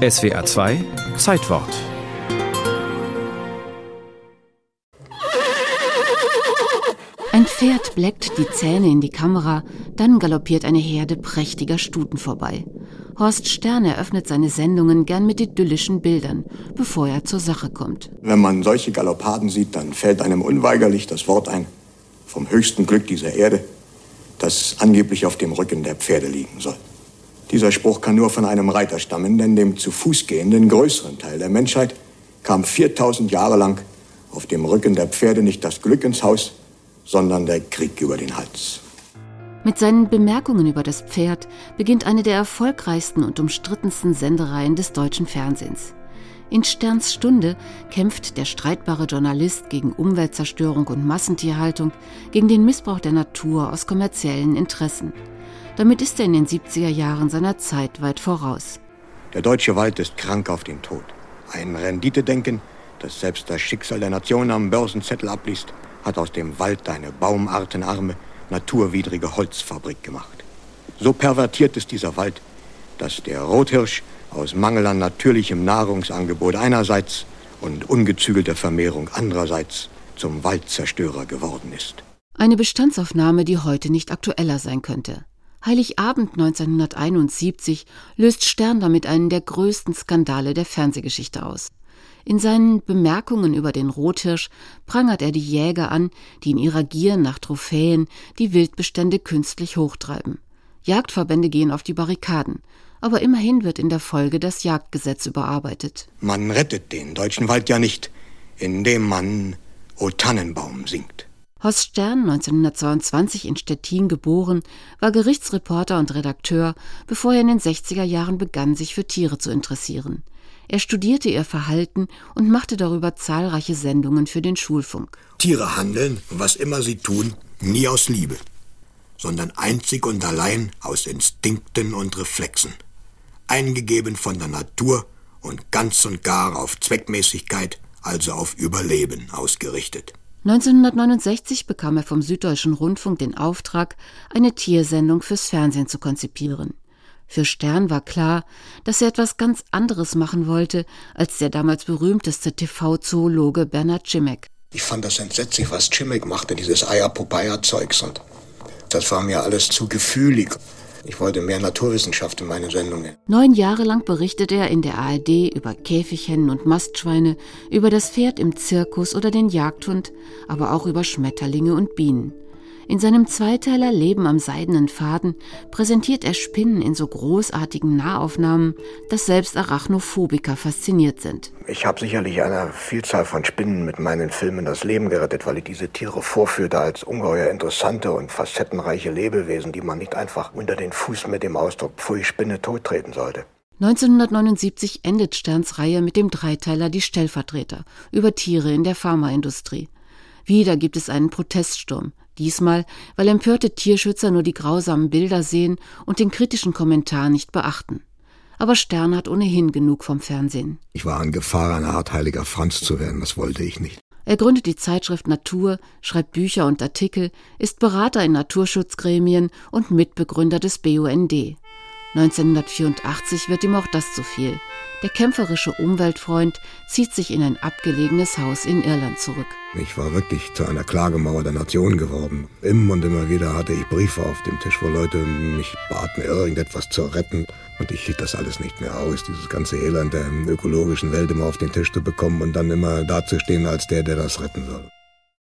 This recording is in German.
SWA 2 Zeitwort Ein Pferd bleckt die Zähne in die Kamera, dann galoppiert eine Herde prächtiger Stuten vorbei. Horst Stern eröffnet seine Sendungen gern mit idyllischen Bildern, bevor er zur Sache kommt. Wenn man solche Galoppaden sieht, dann fällt einem unweigerlich das Wort ein vom höchsten Glück dieser Erde, das angeblich auf dem Rücken der Pferde liegen soll. Dieser Spruch kann nur von einem Reiter stammen, denn dem zu Fuß gehenden größeren Teil der Menschheit kam 4000 Jahre lang auf dem Rücken der Pferde nicht das Glück ins Haus, sondern der Krieg über den Hals. Mit seinen Bemerkungen über das Pferd beginnt eine der erfolgreichsten und umstrittensten Sendereien des deutschen Fernsehens. In Sterns Stunde kämpft der streitbare Journalist gegen Umweltzerstörung und Massentierhaltung, gegen den Missbrauch der Natur aus kommerziellen Interessen. Damit ist er in den 70er Jahren seiner Zeit weit voraus. Der deutsche Wald ist krank auf den Tod. Ein Renditedenken, das selbst das Schicksal der Nation am Börsenzettel abliest, hat aus dem Wald eine baumartenarme, naturwidrige Holzfabrik gemacht. So pervertiert ist dieser Wald, dass der Rothirsch aus Mangel an natürlichem Nahrungsangebot einerseits und ungezügelter Vermehrung andererseits zum Waldzerstörer geworden ist. Eine Bestandsaufnahme, die heute nicht aktueller sein könnte. Heiligabend 1971 löst Stern damit einen der größten Skandale der Fernsehgeschichte aus. In seinen Bemerkungen über den Rothirsch prangert er die Jäger an, die in ihrer Gier nach Trophäen die Wildbestände künstlich hochtreiben. Jagdverbände gehen auf die Barrikaden, aber immerhin wird in der Folge das Jagdgesetz überarbeitet. Man rettet den deutschen Wald ja nicht, indem man O Tannenbaum singt. Horst Stern, 1922 in Stettin geboren, war Gerichtsreporter und Redakteur, bevor er in den 60er Jahren begann, sich für Tiere zu interessieren. Er studierte ihr Verhalten und machte darüber zahlreiche Sendungen für den Schulfunk. Tiere handeln, was immer sie tun, nie aus Liebe, sondern einzig und allein aus Instinkten und Reflexen, eingegeben von der Natur und ganz und gar auf Zweckmäßigkeit, also auf Überleben ausgerichtet. 1969 bekam er vom Süddeutschen Rundfunk den Auftrag, eine Tiersendung fürs Fernsehen zu konzipieren. Für Stern war klar, dass er etwas ganz anderes machen wollte als der damals berühmteste TV-Zoologe Bernhard Cimek. Ich fand das entsetzlich, was Cimek machte, dieses Eier-Popeye-Zeugs. Und das war mir alles zu gefühlig. Ich wollte mehr Naturwissenschaft in meine Sendungen. Neun Jahre lang berichtete er in der ARD über Käfighennen und Mastschweine, über das Pferd im Zirkus oder den Jagdhund, aber auch über Schmetterlinge und Bienen. In seinem Zweiteiler Leben am seidenen Faden präsentiert er Spinnen in so großartigen Nahaufnahmen, dass selbst Arachnophobiker fasziniert sind. Ich habe sicherlich einer Vielzahl von Spinnen mit meinen Filmen das Leben gerettet, weil ich diese Tiere vorführte als ungeheuer interessante und facettenreiche Lebewesen, die man nicht einfach unter den Fuß mit dem Ausdruck Pfui Spinne tottreten sollte. 1979 endet Sterns Reihe mit dem Dreiteiler Die Stellvertreter über Tiere in der Pharmaindustrie. Wieder gibt es einen Proteststurm. Diesmal, weil empörte Tierschützer nur die grausamen Bilder sehen und den kritischen Kommentar nicht beachten. Aber Stern hat ohnehin genug vom Fernsehen. Ich war in Gefahr, ein Art heiliger Franz zu werden. Das wollte ich nicht. Er gründet die Zeitschrift Natur, schreibt Bücher und Artikel, ist Berater in Naturschutzgremien und Mitbegründer des BUND. 1984 wird ihm auch das zu viel. Der kämpferische Umweltfreund zieht sich in ein abgelegenes Haus in Irland zurück. Ich war wirklich zu einer Klagemauer der Nation geworden. Immer und immer wieder hatte ich Briefe auf dem Tisch, wo Leute mich baten, irgendetwas zu retten. Und ich hielt das alles nicht mehr aus, dieses ganze Elend der ökologischen Welt immer auf den Tisch zu bekommen und dann immer dazustehen als der, der das retten soll.